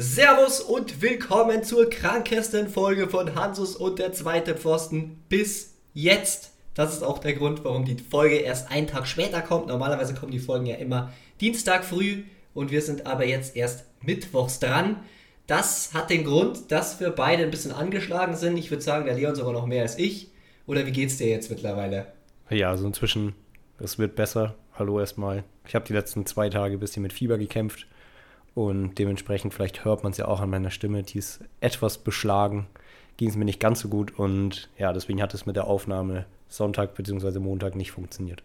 Servus und willkommen zur krankesten Folge von Hansus und der zweite Pfosten bis jetzt. Das ist auch der Grund, warum die Folge erst einen Tag später kommt. Normalerweise kommen die Folgen ja immer Dienstag früh und wir sind aber jetzt erst mittwochs dran. Das hat den Grund, dass wir beide ein bisschen angeschlagen sind. Ich würde sagen, der Leon sogar noch mehr als ich. Oder wie geht's dir jetzt mittlerweile? Ja, also inzwischen, es wird besser. Hallo erstmal. Ich habe die letzten zwei Tage ein bisschen mit Fieber gekämpft und dementsprechend, vielleicht hört man es ja auch an meiner Stimme, die ist etwas beschlagen. Ging es mir nicht ganz so gut und ja, deswegen hat es mit der Aufnahme Sonntag bzw. Montag nicht funktioniert.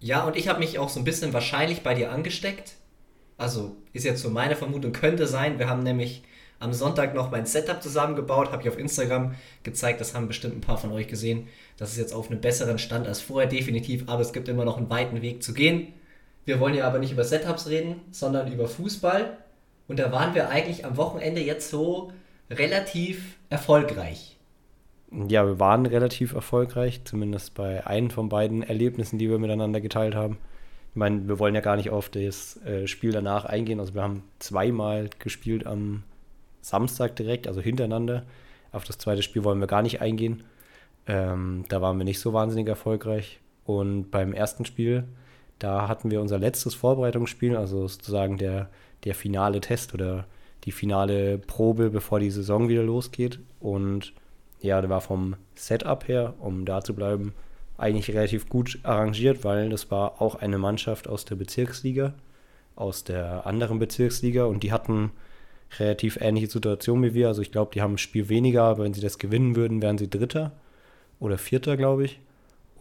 Ja, und ich habe mich auch so ein bisschen wahrscheinlich bei dir angesteckt. Also ist jetzt so meine Vermutung, könnte sein. Wir haben nämlich am Sonntag noch mein Setup zusammengebaut, habe ich auf Instagram gezeigt, das haben bestimmt ein paar von euch gesehen. Das ist jetzt auf einem besseren Stand als vorher definitiv, aber es gibt immer noch einen weiten Weg zu gehen. Wir wollen ja aber nicht über Setups reden, sondern über Fußball. Und da waren wir eigentlich am Wochenende jetzt so relativ erfolgreich. Ja, wir waren relativ erfolgreich, zumindest bei einem von beiden Erlebnissen, die wir miteinander geteilt haben. Ich meine, wir wollen ja gar nicht auf das äh, Spiel danach eingehen. Also wir haben zweimal gespielt am Samstag direkt, also hintereinander. Auf das zweite Spiel wollen wir gar nicht eingehen. Ähm, da waren wir nicht so wahnsinnig erfolgreich. Und beim ersten Spiel da hatten wir unser letztes Vorbereitungsspiel, also sozusagen der, der finale Test oder die finale Probe, bevor die Saison wieder losgeht. Und ja, der war vom Setup her, um da zu bleiben, eigentlich relativ gut arrangiert, weil das war auch eine Mannschaft aus der Bezirksliga, aus der anderen Bezirksliga und die hatten relativ ähnliche Situationen wie wir. Also ich glaube, die haben ein Spiel weniger, aber wenn sie das gewinnen würden, wären sie Dritter oder Vierter, glaube ich.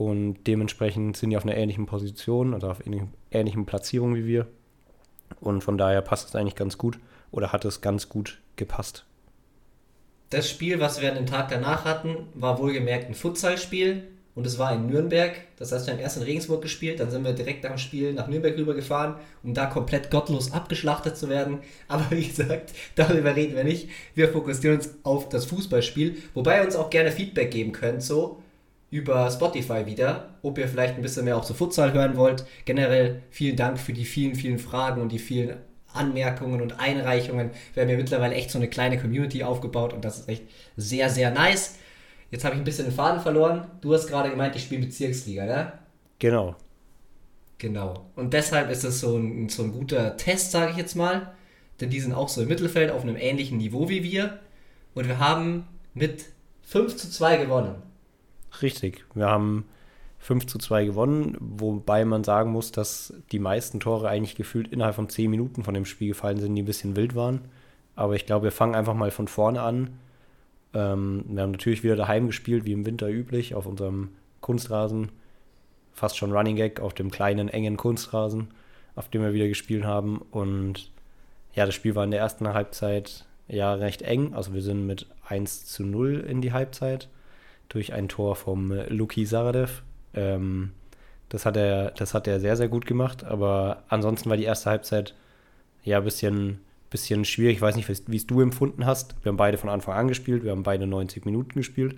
Und dementsprechend sind die auf einer ähnlichen Position oder auf einer ähnlichen Platzierung wie wir. Und von daher passt es eigentlich ganz gut oder hat es ganz gut gepasst. Das Spiel, was wir an dem Tag danach hatten, war wohlgemerkt ein Futsalspiel und es war in Nürnberg. Das heißt, wir haben erst in Regensburg gespielt, dann sind wir direkt nach dem Spiel nach Nürnberg rübergefahren, um da komplett gottlos abgeschlachtet zu werden. Aber wie gesagt, darüber reden wir nicht. Wir fokussieren uns auf das Fußballspiel, wobei ihr uns auch gerne Feedback geben könnt, so über Spotify wieder, ob ihr vielleicht ein bisschen mehr auch so Futsal hören wollt. Generell vielen Dank für die vielen, vielen Fragen und die vielen Anmerkungen und Einreichungen. Wir haben ja mittlerweile echt so eine kleine Community aufgebaut und das ist echt sehr, sehr nice. Jetzt habe ich ein bisschen den Faden verloren. Du hast gerade gemeint, ich spiele Bezirksliga, ne? Genau. Genau. Und deshalb ist es so ein, so ein guter Test, sage ich jetzt mal. Denn die sind auch so im Mittelfeld auf einem ähnlichen Niveau wie wir. Und wir haben mit 5 zu 2 gewonnen. Richtig. Wir haben 5 zu 2 gewonnen, wobei man sagen muss, dass die meisten Tore eigentlich gefühlt innerhalb von 10 Minuten von dem Spiel gefallen sind, die ein bisschen wild waren. Aber ich glaube, wir fangen einfach mal von vorne an. Ähm, wir haben natürlich wieder daheim gespielt, wie im Winter üblich, auf unserem Kunstrasen. Fast schon Running Gag auf dem kleinen, engen Kunstrasen, auf dem wir wieder gespielt haben. Und ja, das Spiel war in der ersten Halbzeit ja recht eng. Also wir sind mit 1 zu 0 in die Halbzeit durch ein Tor vom äh, Luki Saradev. Ähm, das, hat er, das hat er sehr, sehr gut gemacht, aber ansonsten war die erste Halbzeit ja ein bisschen, bisschen schwierig. Ich weiß nicht, wie es du empfunden hast. Wir haben beide von Anfang an gespielt, wir haben beide 90 Minuten gespielt.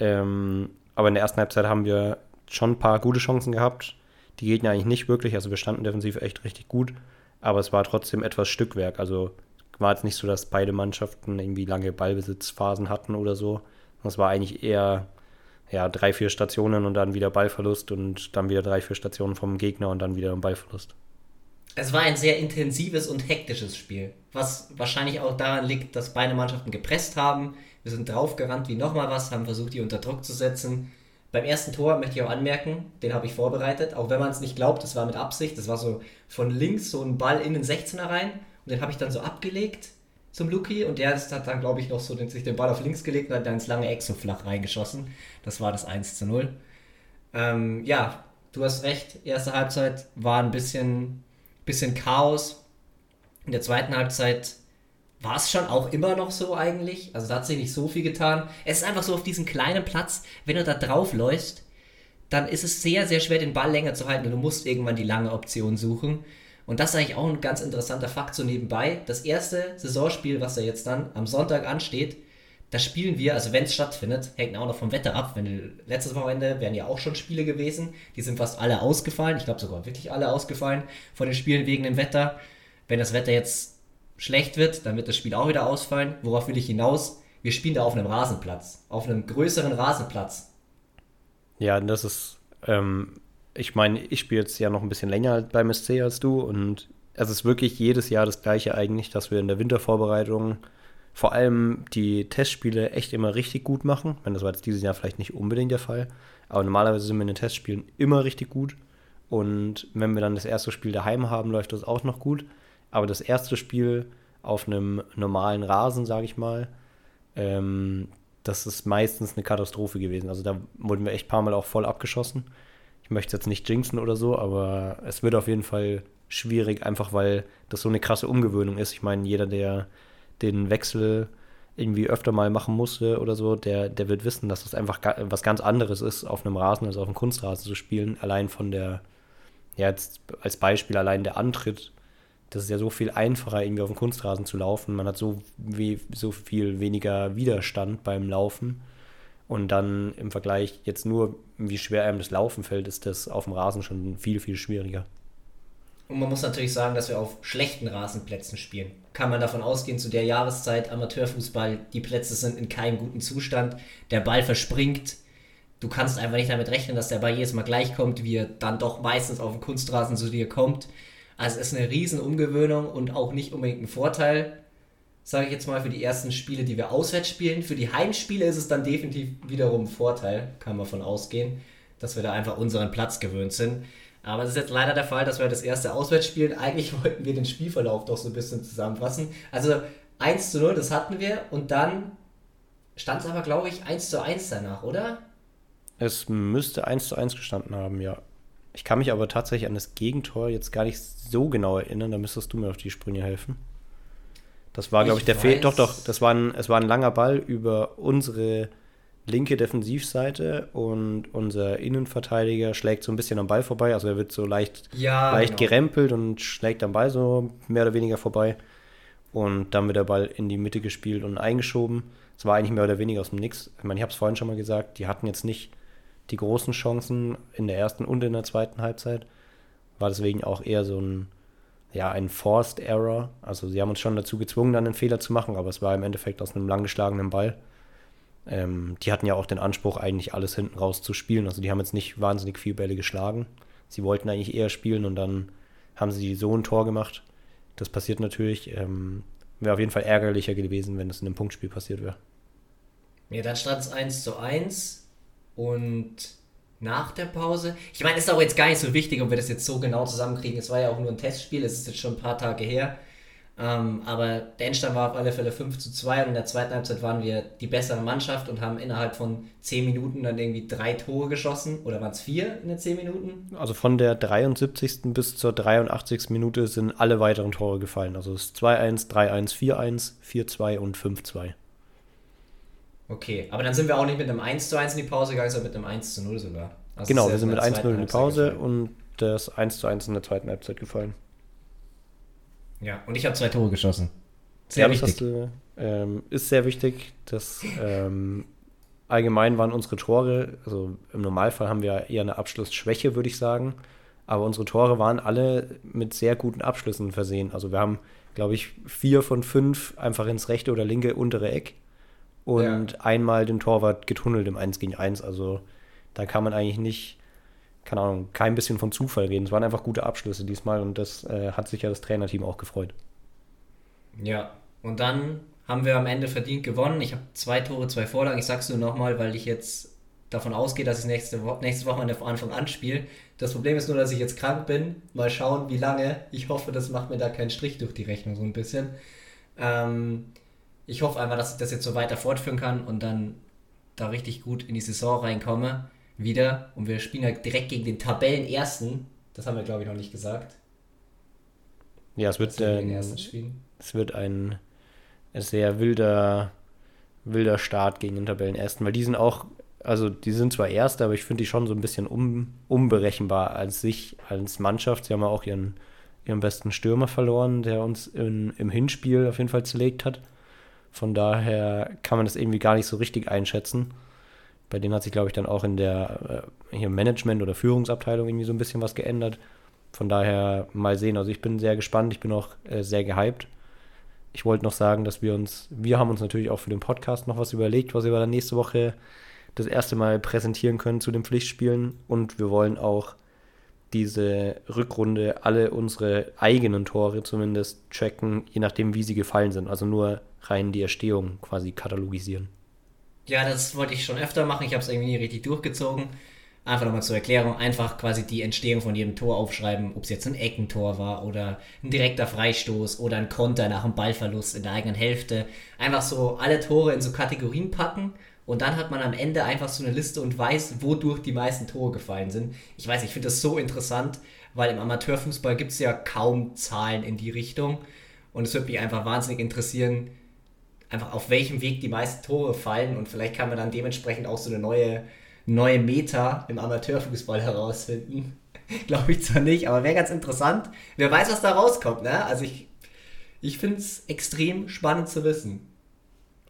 Ähm, aber in der ersten Halbzeit haben wir schon ein paar gute Chancen gehabt. Die Gegner eigentlich nicht wirklich, also wir standen defensiv echt richtig gut, aber es war trotzdem etwas Stückwerk. Also war jetzt nicht so, dass beide Mannschaften irgendwie lange Ballbesitzphasen hatten oder so. Das war eigentlich eher ja, drei, vier Stationen und dann wieder Ballverlust und dann wieder drei, vier Stationen vom Gegner und dann wieder ein Ballverlust. Es war ein sehr intensives und hektisches Spiel, was wahrscheinlich auch daran liegt, dass beide Mannschaften gepresst haben. Wir sind draufgerannt wie nochmal was, haben versucht, die unter Druck zu setzen. Beim ersten Tor möchte ich auch anmerken, den habe ich vorbereitet, auch wenn man es nicht glaubt, das war mit Absicht. Das war so von links so ein Ball in den 16er rein und den habe ich dann so abgelegt zum Luki und der hat dann, glaube ich, noch so den, sich den Ball auf links gelegt und hat dann ins lange Eck so flach reingeschossen. Das war das 1 zu 0. Ähm, ja, du hast recht, erste Halbzeit war ein bisschen, bisschen Chaos. In der zweiten Halbzeit war es schon auch immer noch so eigentlich. Also da hat sich nicht so viel getan. Es ist einfach so auf diesem kleinen Platz, wenn du da drauf läufst, dann ist es sehr, sehr schwer, den Ball länger zu halten und du musst irgendwann die lange Option suchen. Und das ist eigentlich auch ein ganz interessanter Fakt so nebenbei. Das erste Saisonspiel, was ja jetzt dann am Sonntag ansteht, das spielen wir, also wenn es stattfindet, hängt auch noch vom Wetter ab. Wenn letztes Wochenende wären ja auch schon Spiele gewesen, die sind fast alle ausgefallen. Ich glaube sogar wirklich alle ausgefallen von den Spielen wegen dem Wetter. Wenn das Wetter jetzt schlecht wird, dann wird das Spiel auch wieder ausfallen. Worauf will ich hinaus? Wir spielen da auf einem Rasenplatz, auf einem größeren Rasenplatz. Ja, das ist, ähm, ich meine, ich spiele jetzt ja noch ein bisschen länger beim SC als du und es ist wirklich jedes Jahr das gleiche eigentlich, dass wir in der Wintervorbereitung vor allem die Testspiele echt immer richtig gut machen. Ich meine, das war jetzt dieses Jahr vielleicht nicht unbedingt der Fall, aber normalerweise sind wir in den Testspielen immer richtig gut. Und wenn wir dann das erste Spiel daheim haben, läuft das auch noch gut. Aber das erste Spiel auf einem normalen Rasen, sage ich mal, ähm, das ist meistens eine Katastrophe gewesen. Also da wurden wir echt ein paar Mal auch voll abgeschossen. Möchte jetzt nicht jinxen oder so, aber es wird auf jeden Fall schwierig, einfach weil das so eine krasse Umgewöhnung ist. Ich meine, jeder, der den Wechsel irgendwie öfter mal machen musste oder so, der, der wird wissen, dass das einfach was ganz anderes ist, auf einem Rasen als auf einem Kunstrasen zu spielen. Allein von der, ja, jetzt als Beispiel, allein der Antritt, das ist ja so viel einfacher, irgendwie auf dem Kunstrasen zu laufen. Man hat so, wie, so viel weniger Widerstand beim Laufen. Und dann im Vergleich jetzt nur, wie schwer einem das Laufen fällt, ist das auf dem Rasen schon viel, viel schwieriger. Und man muss natürlich sagen, dass wir auf schlechten Rasenplätzen spielen. Kann man davon ausgehen, zu der Jahreszeit Amateurfußball, die Plätze sind in keinem guten Zustand, der Ball verspringt. Du kannst einfach nicht damit rechnen, dass der Ball jedes Mal gleich kommt, wie er dann doch meistens auf dem Kunstrasen zu dir kommt. Also es ist eine riesen Umgewöhnung und auch nicht unbedingt ein Vorteil, sage ich jetzt mal, für die ersten Spiele, die wir auswärts spielen. Für die Heimspiele ist es dann definitiv wiederum ein Vorteil, kann man von ausgehen, dass wir da einfach unseren Platz gewöhnt sind. Aber es ist jetzt leider der Fall, dass wir das erste Auswärts spielen. Eigentlich wollten wir den Spielverlauf doch so ein bisschen zusammenfassen. Also 1 zu 0, das hatten wir. Und dann stand es aber, glaube ich, 1 zu 1 danach, oder? Es müsste 1 zu 1 gestanden haben, ja. Ich kann mich aber tatsächlich an das Gegentor jetzt gar nicht so genau erinnern. Da müsstest du mir auf die Sprünge helfen. Das war, glaube ich, der Fehler. Doch, doch, das war ein, es war ein langer Ball über unsere linke Defensivseite und unser Innenverteidiger schlägt so ein bisschen am Ball vorbei. Also er wird so leicht, ja, leicht genau. gerempelt und schlägt am Ball so mehr oder weniger vorbei. Und dann wird der Ball in die Mitte gespielt und eingeschoben. Es war eigentlich mehr oder weniger aus dem Nix. Ich meine, ich habe es vorhin schon mal gesagt, die hatten jetzt nicht die großen Chancen in der ersten und in der zweiten Halbzeit. War deswegen auch eher so ein, ja, ein Forced Error. Also sie haben uns schon dazu gezwungen, dann einen Fehler zu machen, aber es war im Endeffekt aus einem langgeschlagenen Ball. Ähm, die hatten ja auch den Anspruch, eigentlich alles hinten raus zu spielen. Also die haben jetzt nicht wahnsinnig viel Bälle geschlagen. Sie wollten eigentlich eher spielen und dann haben sie so ein Tor gemacht. Das passiert natürlich. Ähm, wäre auf jeden Fall ärgerlicher gewesen, wenn das in einem Punktspiel passiert wäre. Ja, dann stand es 1 zu 1 und nach der Pause. Ich meine, ist auch jetzt gar nicht so wichtig, ob wir das jetzt so genau zusammenkriegen. Es war ja auch nur ein Testspiel, es ist jetzt schon ein paar Tage her. Ähm, aber der Endstand war auf alle Fälle 5 zu 2 und in der zweiten Halbzeit waren wir die bessere Mannschaft und haben innerhalb von 10 Minuten dann irgendwie drei Tore geschossen. Oder waren es vier in den 10 Minuten? Also von der 73. bis zur 83. Minute sind alle weiteren Tore gefallen. Also es ist 2-1, 3-1, 4-1, 4-2 und 5-2. Okay, aber dann sind wir auch nicht mit einem 1 zu 1 in die Pause gegangen, sondern mit einem 1 zu 0 sogar. Also genau, wir sind mit 1 0 in die Pause und das 1 zu 1 in der zweiten Halbzeit gefallen. Ja, und ich habe zwei Tore geschossen. Sehr ja, wichtig. Du, ähm, ist sehr wichtig. dass ähm, allgemein waren unsere Tore, also im Normalfall haben wir eher eine Abschlussschwäche, würde ich sagen. Aber unsere Tore waren alle mit sehr guten Abschlüssen versehen. Also wir haben, glaube ich, vier von fünf einfach ins rechte oder linke untere Eck und ja. einmal den Torwart getunnelt im 1 gegen 1. Also da kann man eigentlich nicht keine Ahnung, kein bisschen von Zufall reden. Es waren einfach gute Abschlüsse diesmal und das äh, hat sich ja das Trainerteam auch gefreut. Ja, und dann haben wir am Ende verdient gewonnen. Ich habe zwei Tore, zwei Vorlagen. Ich sag's nur nochmal, weil ich jetzt davon ausgehe, dass ich nächste, Wo nächste Woche an Anfang anspiele. Das Problem ist nur, dass ich jetzt krank bin. Mal schauen, wie lange. Ich hoffe, das macht mir da keinen Strich durch die Rechnung so ein bisschen. Ähm, ich hoffe einfach, dass ich das jetzt so weiter fortführen kann und dann da richtig gut in die Saison reinkomme wieder. Und wir spielen halt direkt gegen den Tabellenersten. Das haben wir, glaube ich, noch nicht gesagt. Ja, es wird, äh, es wird ein sehr wilder, wilder Start gegen den Tabellenersten, weil die sind auch, also die sind zwar Erste, aber ich finde die schon so ein bisschen un, unberechenbar als sich, als Mannschaft. Sie haben ja auch ihren, ihren besten Stürmer verloren, der uns in, im Hinspiel auf jeden Fall zerlegt hat. Von daher kann man das irgendwie gar nicht so richtig einschätzen. Bei denen hat sich, glaube ich, dann auch in der äh, hier Management- oder Führungsabteilung irgendwie so ein bisschen was geändert. Von daher mal sehen. Also ich bin sehr gespannt, ich bin auch äh, sehr gehypt. ich wollte noch sagen, dass wir uns, wir haben uns natürlich auch für den Podcast noch was überlegt, was wir dann nächste Woche das erste Mal präsentieren können zu den Pflichtspielen. Und wir wollen auch diese Rückrunde alle unsere eigenen Tore zumindest tracken, je nachdem, wie sie gefallen sind. Also nur rein die Erstehung quasi katalogisieren. Ja, das wollte ich schon öfter machen. Ich habe es irgendwie nie richtig durchgezogen. Einfach nochmal zur Erklärung, einfach quasi die Entstehung von jedem Tor aufschreiben, ob es jetzt ein Eckentor war oder ein direkter Freistoß oder ein Konter nach einem Ballverlust in der eigenen Hälfte. Einfach so alle Tore in so Kategorien packen und dann hat man am Ende einfach so eine Liste und weiß, wodurch die meisten Tore gefallen sind. Ich weiß, ich finde das so interessant, weil im Amateurfußball gibt es ja kaum Zahlen in die Richtung. Und es würde mich einfach wahnsinnig interessieren, einfach auf welchem Weg die meisten Tore fallen. Und vielleicht kann man dann dementsprechend auch so eine neue neue Meta im Amateurfußball herausfinden. Glaube ich zwar nicht, aber wäre ganz interessant. Wer weiß, was da rauskommt, ne? Also ich, ich finde es extrem spannend zu wissen.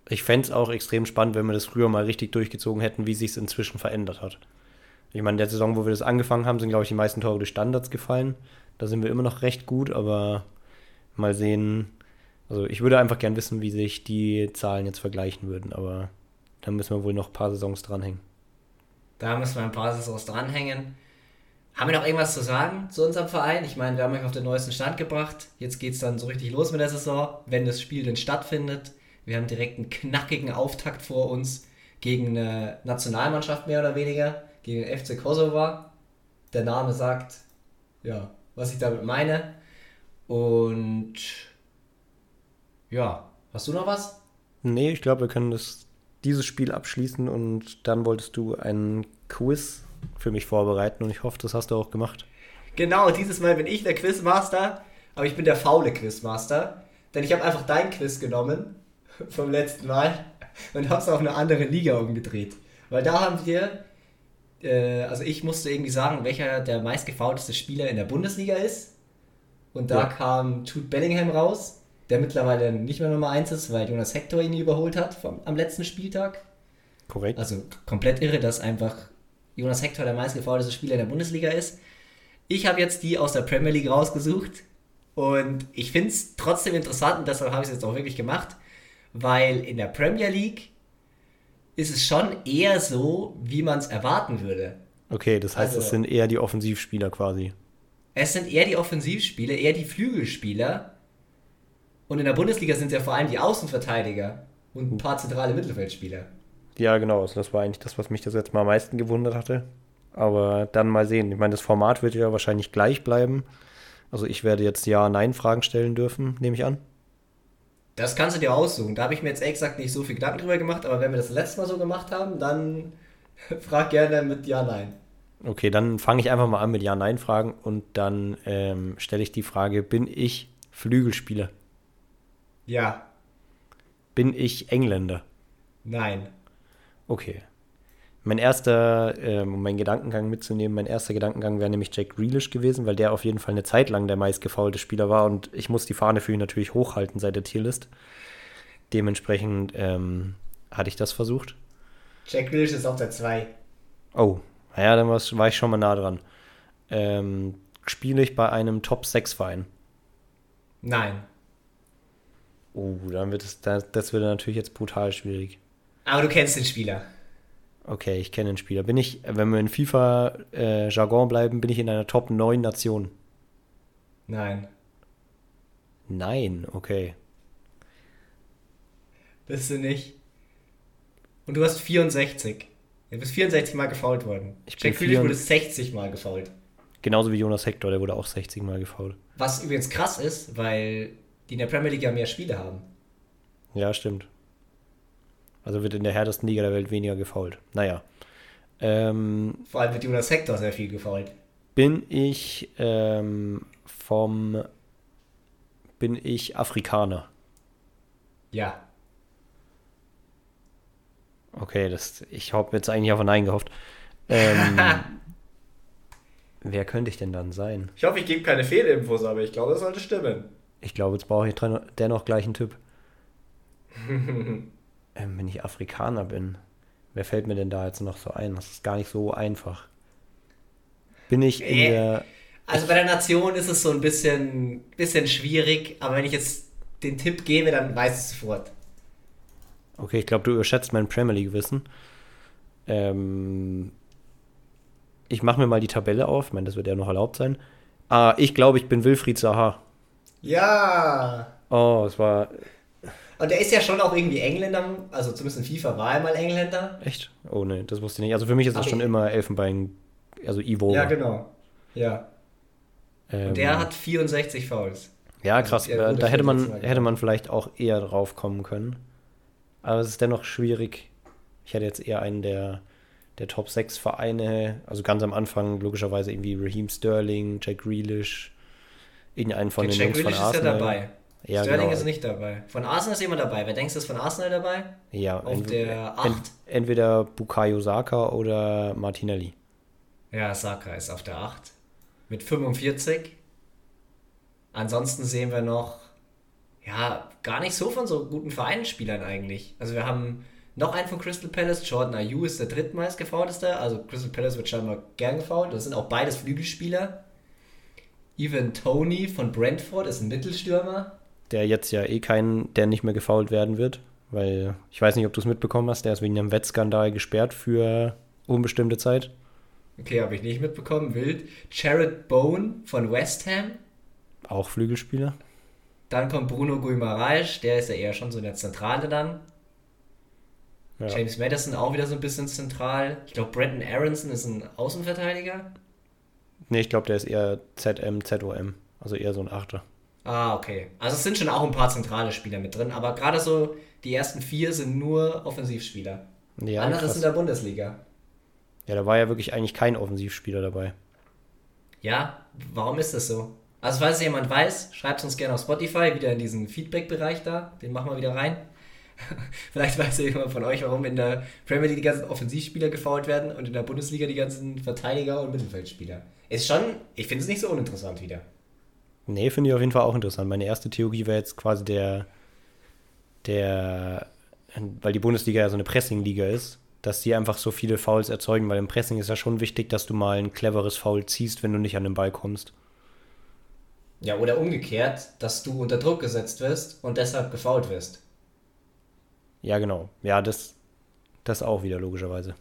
Ich fände es auch extrem spannend, wenn wir das früher mal richtig durchgezogen hätten, wie sich es inzwischen verändert hat. Ich meine, in der Saison, wo wir das angefangen haben, sind, glaube ich, die meisten Tore durch Standards gefallen. Da sind wir immer noch recht gut, aber mal sehen. Also ich würde einfach gern wissen, wie sich die Zahlen jetzt vergleichen würden, aber da müssen wir wohl noch ein paar Saisons dranhängen. Da müssen wir ein paar Saisons dranhängen. Haben wir noch irgendwas zu sagen zu unserem Verein? Ich meine, wir haben euch auf den neuesten Stand gebracht. Jetzt geht es dann so richtig los mit der Saison, wenn das Spiel denn stattfindet. Wir haben direkt einen knackigen Auftakt vor uns gegen eine Nationalmannschaft mehr oder weniger, gegen den FC Kosovo. Der Name sagt, ja, was ich damit meine. Und ja, hast du noch was? Nee, ich glaube, wir können das dieses Spiel abschließen und dann wolltest du einen Quiz für mich vorbereiten und ich hoffe, das hast du auch gemacht. Genau, dieses Mal bin ich der Quizmaster, aber ich bin der faule Quizmaster, denn ich habe einfach dein Quiz genommen vom letzten Mal und habe es auf eine andere Liga umgedreht. Weil da haben wir, äh, also ich musste irgendwie sagen, welcher der meistgefaulteste Spieler in der Bundesliga ist. Und da ja. kam Jude Bellingham raus der mittlerweile nicht mehr Nummer 1 ist, weil Jonas Hector ihn überholt hat vom, am letzten Spieltag. Korrekt. Also komplett irre, dass einfach Jonas Hector der meistgefaulteste Spieler in der Bundesliga ist. Ich habe jetzt die aus der Premier League rausgesucht und ich finde es trotzdem interessant und deshalb habe ich es jetzt auch wirklich gemacht, weil in der Premier League ist es schon eher so, wie man es erwarten würde. Okay, das heißt, also, es sind eher die Offensivspieler quasi. Es sind eher die Offensivspieler, eher die Flügelspieler. Und in der Bundesliga sind es ja vor allem die Außenverteidiger und ein paar zentrale Mittelfeldspieler. Ja, genau. Also das war eigentlich das, was mich das jetzt mal am meisten gewundert hatte. Aber dann mal sehen. Ich meine, das Format wird ja wahrscheinlich gleich bleiben. Also ich werde jetzt Ja-Nein-Fragen stellen dürfen, nehme ich an. Das kannst du dir aussuchen. Da habe ich mir jetzt gesagt nicht so viel Gedanken drüber gemacht, aber wenn wir das letzte Mal so gemacht haben, dann frag gerne mit Ja-Nein. Okay, dann fange ich einfach mal an mit Ja-Nein-Fragen und dann ähm, stelle ich die Frage, bin ich Flügelspieler? Ja. Bin ich Engländer? Nein. Okay. Mein erster, ähm, um meinen Gedankengang mitzunehmen, mein erster Gedankengang wäre nämlich Jack Grealish gewesen, weil der auf jeden Fall eine Zeit lang der meistgefaulte Spieler war und ich muss die Fahne für ihn natürlich hochhalten seit der Tierlist. Dementsprechend ähm, hatte ich das versucht. Jack Grealish ist auf der 2. Oh, naja, dann war ich schon mal nah dran. Ähm, spiele ich bei einem Top-6-Verein? Nein. Oh, dann wird es, das, das wird natürlich jetzt brutal schwierig. Aber du kennst den Spieler. Okay, ich kenne den Spieler. Bin ich, wenn wir in FIFA-Jargon äh, bleiben, bin ich in einer Top 9 Nation? Nein. Nein, okay. Bist du nicht. Und du hast 64. Du bist 64 Mal gefault worden. Ich Jack Grealish wurde 60 Mal gefault. Genauso wie Jonas Hector, der wurde auch 60 Mal gefault. Was übrigens krass ist, weil die in der Premier League ja mehr Spiele haben. Ja, stimmt. Also wird in der härtesten Liga der Welt weniger gefault. Naja. Ähm, Vor allem wird Jonas Hector sehr viel gefault. Bin ich ähm, vom. Bin ich Afrikaner? Ja. Okay, das, ich habe jetzt eigentlich auf ein Nein gehofft. Ähm, wer könnte ich denn dann sein? Ich hoffe, ich gebe keine Fehlinfos, aber ich glaube, das sollte stimmen. Ich glaube, jetzt brauche ich dennoch gleich einen Tipp. ähm, wenn ich Afrikaner bin, wer fällt mir denn da jetzt noch so ein? Das ist gar nicht so einfach. Bin ich in äh, der. Also bei der Nation ist es so ein bisschen, bisschen schwierig, aber wenn ich jetzt den Tipp gebe, dann weiß es sofort. Okay, ich glaube, du überschätzt mein Premier League-Wissen. Ähm, ich mache mir mal die Tabelle auf. Ich meine, das wird ja noch erlaubt sein. Ah, ich glaube, ich bin Wilfried Zaha. Ja. Oh, es war. Und er ist ja schon auch irgendwie Engländer, also zumindest in FIFA war er mal Engländer. Echt? Oh ne, das wusste ich nicht. Also für mich ist das Aber schon ich- immer Elfenbein, also Ivo. Ja, genau. Ja. Ähm, Und der hat 64 Fouls. Ja, also krass. er Da, hätte man, hätte man vielleicht auch eher drauf kommen können. Aber es ist dennoch schwierig. Ich hätte jetzt eher einen der, der Top 6 Vereine, also ganz am Anfang logischerweise irgendwie Raheem Sterling, Jack Grealish, irgendeinen von Okay, den Jack Jungs von Grealish ist ja Arsenal. dabei. Ja, Sterling genau. ist nicht dabei. Von Arsenal ist jemand dabei. Wer denkst du, ist von Arsenal dabei? Ja, Auf ent- der ent- 8. entweder Bukayo Saka oder Martinelli. Ja, Saka ist auf der 8. Mit 45. Ansonsten sehen wir noch, ja, gar nicht so von so guten Vereinsspielern eigentlich. Also wir haben noch einen von Crystal Palace, Jordan Ayew ist der drittmeist gefaulteste. Also Crystal Palace wird scheinbar gern gefault. Das sind auch beides Flügelspieler. Evan Tony von Brentford ist ein Mittelstürmer. Der jetzt ja eh kein, der nicht mehr gefoult werden wird, weil ich weiß nicht, ob du es mitbekommen hast, der ist wegen einem Wettskandal gesperrt für unbestimmte Zeit. Okay, habe ich nicht mitbekommen. Wild. Jared Bone von West Ham. Auch Flügelspieler. Dann kommt Bruno Guimaraes, der ist ja eher schon so in der Zentrale dann. Ja. James Madison auch wieder so ein bisschen zentral. Ich glaube, Brandon Aronson ist ein Außenverteidiger. Nee, ich glaube, der ist eher ZM, ZOM. Also eher so ein Achter. Ah, okay. Also es sind schon auch ein paar zentrale Spieler mit drin, aber gerade so die ersten vier sind nur Offensivspieler. Ja, Anderes krass. in der Bundesliga. ja, da war ja wirklich eigentlich kein Offensivspieler dabei. Ja, warum ist das so? Also falls es jemand weiß, schreibt es uns gerne auf Spotify, wieder in diesen Feedback-Bereich da. Den machen wir wieder rein. Vielleicht weiß ja jemand von euch, warum in der Premier League die ganzen Offensivspieler gefault werden und in der Bundesliga die ganzen Verteidiger und Mittelfeldspieler. Ist schon, ich finde es nicht so uninteressant wieder. Nee, finde ich auf jeden Fall auch interessant. Meine erste Theorie wäre jetzt quasi der, der, weil die Bundesliga ja so eine Pressing-Liga ist, dass die einfach so viele Fouls erzeugen, weil im Pressing ist ja schon wichtig, dass du mal ein cleveres Foul ziehst, wenn du nicht an den Ball kommst. Ja, oder umgekehrt, dass du unter Druck gesetzt wirst und deshalb gefault wirst. Ja, genau. Ja, das, das auch wieder, logischerweise.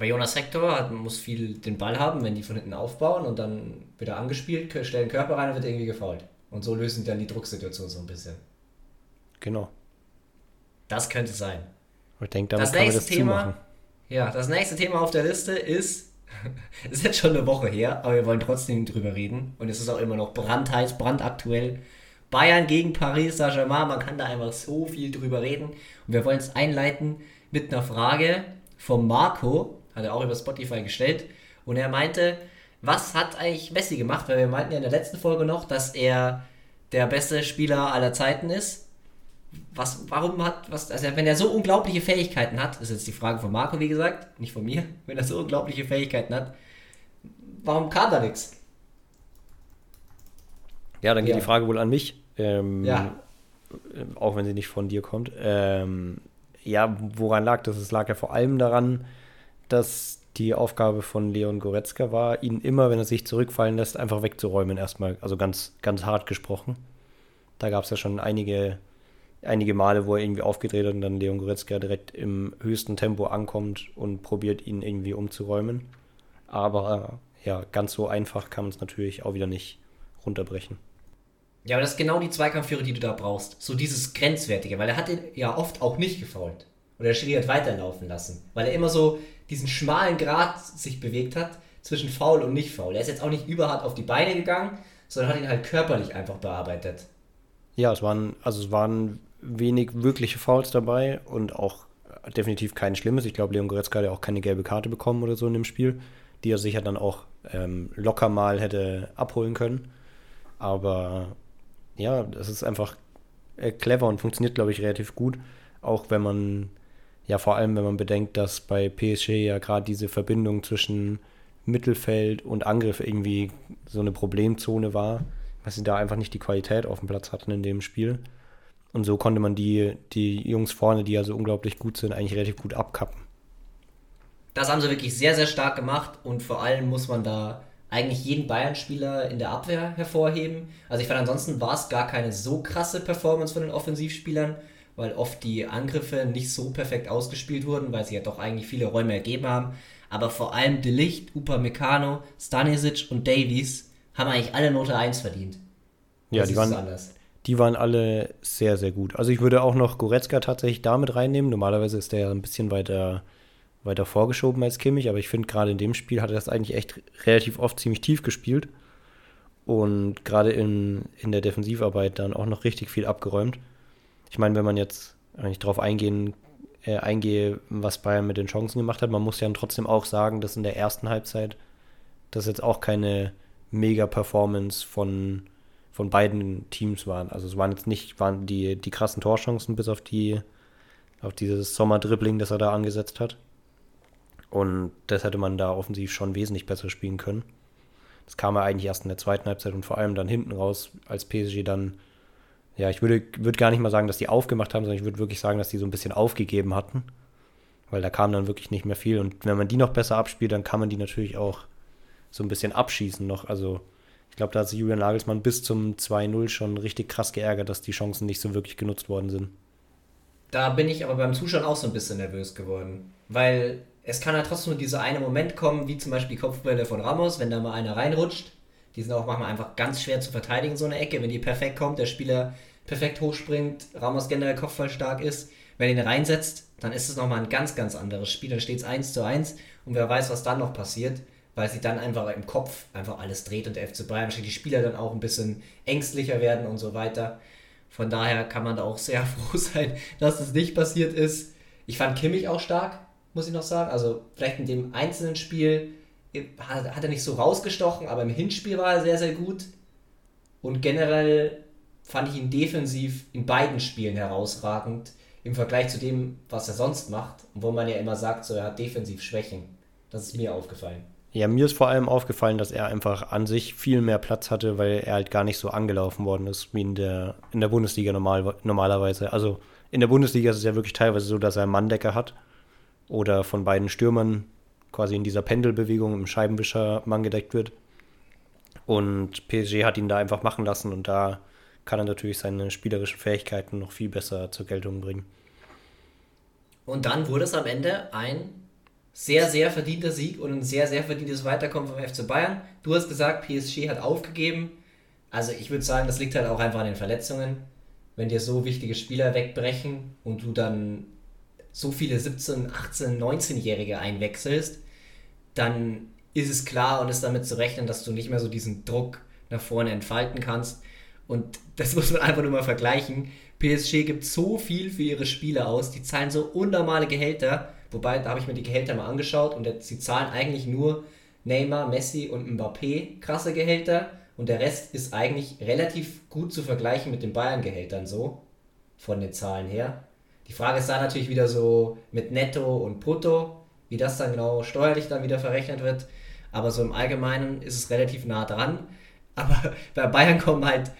Bei Jonas Hector hat, muss viel den Ball haben, wenn die von hinten aufbauen und dann wird er angespielt, stellen Körper rein und wird irgendwie gefault. Und so lösen dann die Drucksituation so ein bisschen. Genau. Das könnte sein. Ich denke, damit Das kann man das nächste Thema, zumachen. ja, das nächste Thema auf der Liste ist, ist jetzt schon eine Woche her, aber wir wollen trotzdem drüber reden. Und es ist auch immer noch brandheiß, brandaktuell. Bayern gegen Paris Saint-Germain, man kann da einfach so viel drüber reden. Und wir wollen es einleiten mit einer Frage vom Marco, hat er auch über Spotify gestellt. Und er meinte, was hat eigentlich Messi gemacht? Weil wir meinten ja in der letzten Folge noch, dass er der beste Spieler aller Zeiten ist was, warum hat, was, also wenn er so unglaubliche Fähigkeiten hat, ist jetzt die Frage von Marco, wie gesagt, nicht von mir, wenn er so unglaubliche Fähigkeiten hat, warum kam da nichts? Ja, dann geht Ja. die Frage wohl an mich. Ähm, Ja. äh, Auch wenn sie nicht von dir kommt. Ähm, ja, woran lag das? Es lag ja vor allem daran, dass die Aufgabe von Leon Goretzka war, ihn immer, wenn er sich zurückfallen lässt, einfach wegzuräumen erstmal. Also ganz, ganz hart gesprochen. Da gab es ja schon einige, einige Male, wo er irgendwie aufgedreht hat und dann Leon Goretzka direkt im höchsten Tempo ankommt und probiert, ihn irgendwie umzuräumen. Aber äh, ja, ganz so einfach kann man es natürlich auch wieder nicht runterbrechen. Ja, aber das ist genau die Zweikampfführer, die du da brauchst. So dieses Grenzwertige, weil er hat ihn ja oft auch nicht gefault. Oder der Schiri hat weiterlaufen lassen. Weil er immer so diesen schmalen Grat sich bewegt hat zwischen faul und nicht faul. Er ist jetzt auch nicht überhart auf die Beine gegangen, sondern hat ihn halt körperlich einfach bearbeitet. Ja, es waren, also es waren wenig wirkliche Fouls dabei und auch definitiv kein schlimmes. Ich glaube, Leon Goretzka hat ja auch keine gelbe Karte bekommen oder so in dem Spiel, die er sicher dann auch ähm, locker mal hätte abholen können. Aber ja, das ist einfach äh, clever und funktioniert, glaube ich, relativ gut. Auch wenn man, ja, vor allem, wenn man bedenkt, dass bei PSG ja gerade diese Verbindung zwischen Mittelfeld und Angriff irgendwie so eine Problemzone war, weil sie da einfach nicht die Qualität auf dem Platz hatten in dem Spiel. Und so konnte man die, die Jungs vorne, die ja so unglaublich gut sind, eigentlich relativ gut abkappen. Das haben sie wirklich sehr, sehr stark gemacht und vor allem muss man da eigentlich jeden Bayern-Spieler in der Abwehr hervorheben. Also ich fand ansonsten war es gar keine so krasse Performance von den Offensivspielern, weil oft die Angriffe nicht so perfekt ausgespielt wurden, weil sie ja doch eigentlich viele Räume ergeben haben. Aber vor allem Delicht, Upamecano, Stanisic und Davies haben eigentlich alle Note 1 verdient. Ja, die waren, die waren alle sehr, sehr gut. Also ich würde auch noch Goretzka tatsächlich damit reinnehmen. Normalerweise ist der ja ein bisschen weiter weiter vorgeschoben als Kimmich, aber ich finde gerade in dem Spiel hat er das eigentlich echt relativ oft ziemlich tief gespielt und gerade in, in der Defensivarbeit dann auch noch richtig viel abgeräumt. Ich meine, wenn man jetzt eigentlich darauf eingehen, äh, eingehe, was Bayern mit den Chancen gemacht hat, man muss ja trotzdem auch sagen, dass in der ersten Halbzeit das jetzt auch keine Mega-Performance von, von beiden Teams waren. Also es waren jetzt nicht waren die, die krassen Torchancen bis auf die auf dieses Sommerdribbling, das er da angesetzt hat. Und das hätte man da offensiv schon wesentlich besser spielen können. Das kam ja eigentlich erst in der zweiten Halbzeit und vor allem dann hinten raus, als PSG dann, ja, ich würde, würde gar nicht mal sagen, dass die aufgemacht haben, sondern ich würde wirklich sagen, dass die so ein bisschen aufgegeben hatten. Weil da kam dann wirklich nicht mehr viel. Und wenn man die noch besser abspielt, dann kann man die natürlich auch so ein bisschen abschießen noch. Also ich glaube, da hat sich Julian Nagelsmann bis zum 2-0 schon richtig krass geärgert, dass die Chancen nicht so wirklich genutzt worden sind. Da bin ich aber beim Zuschauen auch so ein bisschen nervös geworden. Weil es kann halt trotzdem nur dieser eine Moment kommen, wie zum Beispiel die Kopfbälle von Ramos, wenn da mal einer reinrutscht. Die sind auch manchmal einfach ganz schwer zu verteidigen, so eine Ecke. Wenn die perfekt kommt, der Spieler perfekt hochspringt, Ramos generell kopfballstark ist. Wenn er ihn reinsetzt, dann ist es nochmal ein ganz, ganz anderes Spiel. Dann steht es 1 zu 1 und wer weiß, was dann noch passiert, weil sich dann einfach im Kopf einfach alles dreht und der FC Bayern steht, die Spieler dann auch ein bisschen ängstlicher werden und so weiter. Von daher kann man da auch sehr froh sein, dass es nicht passiert ist. Ich fand Kimmich auch stark muss ich noch sagen. Also vielleicht in dem einzelnen Spiel hat, hat er nicht so rausgestochen, aber im Hinspiel war er sehr, sehr gut. Und generell fand ich ihn defensiv in beiden Spielen herausragend im Vergleich zu dem, was er sonst macht. wo man ja immer sagt, so er hat defensiv Schwächen. Das ist mir aufgefallen. Ja, mir ist vor allem aufgefallen, dass er einfach an sich viel mehr Platz hatte, weil er halt gar nicht so angelaufen worden ist wie in der, in der Bundesliga normal, normalerweise. Also in der Bundesliga ist es ja wirklich teilweise so, dass er einen Manndecker hat oder von beiden Stürmern quasi in dieser Pendelbewegung im Scheibenwischer Mann gedeckt wird. Und PSG hat ihn da einfach machen lassen und da kann er natürlich seine spielerischen Fähigkeiten noch viel besser zur Geltung bringen. Und dann wurde es am Ende ein sehr, sehr verdienter Sieg und ein sehr, sehr verdientes Weiterkommen vom FC Bayern. Du hast gesagt, PSG hat aufgegeben. Also ich würde sagen, das liegt halt auch einfach an den Verletzungen. Wenn dir so wichtige Spieler wegbrechen und du dann so viele 17, 18, 19-Jährige einwechselst, dann ist es klar und ist damit zu rechnen, dass du nicht mehr so diesen Druck nach vorne entfalten kannst. Und das muss man einfach nur mal vergleichen. PSG gibt so viel für ihre Spieler aus, die zahlen so unnormale Gehälter. Wobei, da habe ich mir die Gehälter mal angeschaut und sie zahlen eigentlich nur Neymar, Messi und Mbappé krasse Gehälter. Und der Rest ist eigentlich relativ gut zu vergleichen mit den Bayern-Gehältern so, von den Zahlen her. Die Frage ist da natürlich wieder so mit Netto und Brutto, wie das dann genau steuerlich dann wieder verrechnet wird. Aber so im Allgemeinen ist es relativ nah dran. Aber bei Bayern kommen halt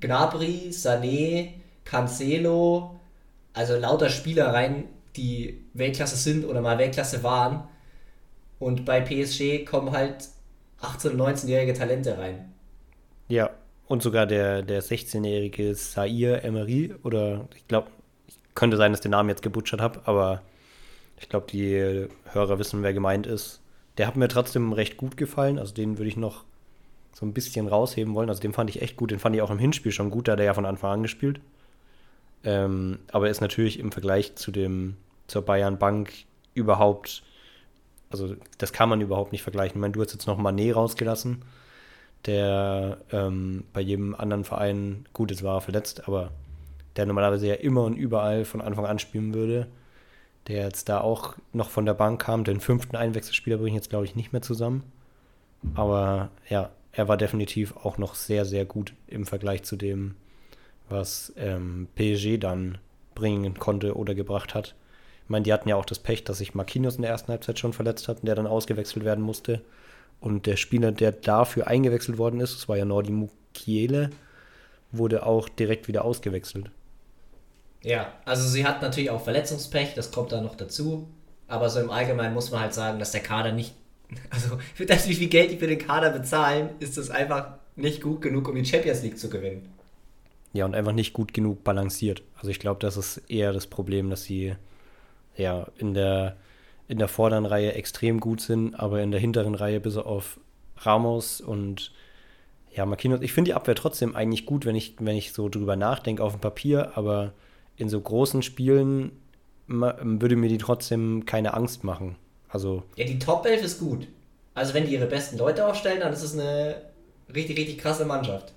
Gnabry, Sané, Cancelo, also lauter Spieler rein, die Weltklasse sind oder mal Weltklasse waren. Und bei PSG kommen halt 18- und 19-jährige Talente rein. Ja, und sogar der, der 16-jährige Sair Emery, oder ich glaube, könnte sein, dass ich den Namen jetzt gebutschert habe, aber ich glaube, die Hörer wissen, wer gemeint ist. Der hat mir trotzdem recht gut gefallen. Also den würde ich noch so ein bisschen rausheben wollen. Also den fand ich echt gut. Den fand ich auch im Hinspiel schon gut. Da hat er ja von Anfang an gespielt. Ähm, aber er ist natürlich im Vergleich zu dem zur Bayern Bank überhaupt, also das kann man überhaupt nicht vergleichen. Ich meine, du hast jetzt noch Manet rausgelassen, der ähm, bei jedem anderen Verein, gut, es war verletzt, aber der normalerweise ja immer und überall von Anfang an spielen würde, der jetzt da auch noch von der Bank kam. Den fünften Einwechselspieler bringe ich jetzt, glaube ich, nicht mehr zusammen. Aber ja, er war definitiv auch noch sehr, sehr gut im Vergleich zu dem, was ähm, PSG dann bringen konnte oder gebracht hat. Ich meine, die hatten ja auch das Pech, dass sich Marquinhos in der ersten Halbzeit schon verletzt hat und der dann ausgewechselt werden musste. Und der Spieler, der dafür eingewechselt worden ist, das war ja Nordi Mukiele, wurde auch direkt wieder ausgewechselt. Ja, also sie hat natürlich auch Verletzungspech, das kommt da noch dazu. Aber so im Allgemeinen muss man halt sagen, dass der Kader nicht Also für das, wie viel Geld die für den Kader bezahlen, ist das einfach nicht gut genug, um die Champions League zu gewinnen. Ja, und einfach nicht gut genug balanciert. Also ich glaube, das ist eher das Problem, dass sie ja in der, in der vorderen Reihe extrem gut sind, aber in der hinteren Reihe bis auf Ramos und ja, Marquinhos, ich finde die Abwehr trotzdem eigentlich gut, wenn ich, wenn ich so drüber nachdenke auf dem Papier, aber in so großen Spielen würde mir die trotzdem keine Angst machen. Also. Ja, die Top 11 ist gut. Also wenn die ihre besten Leute aufstellen, dann ist es eine richtig, richtig krasse Mannschaft.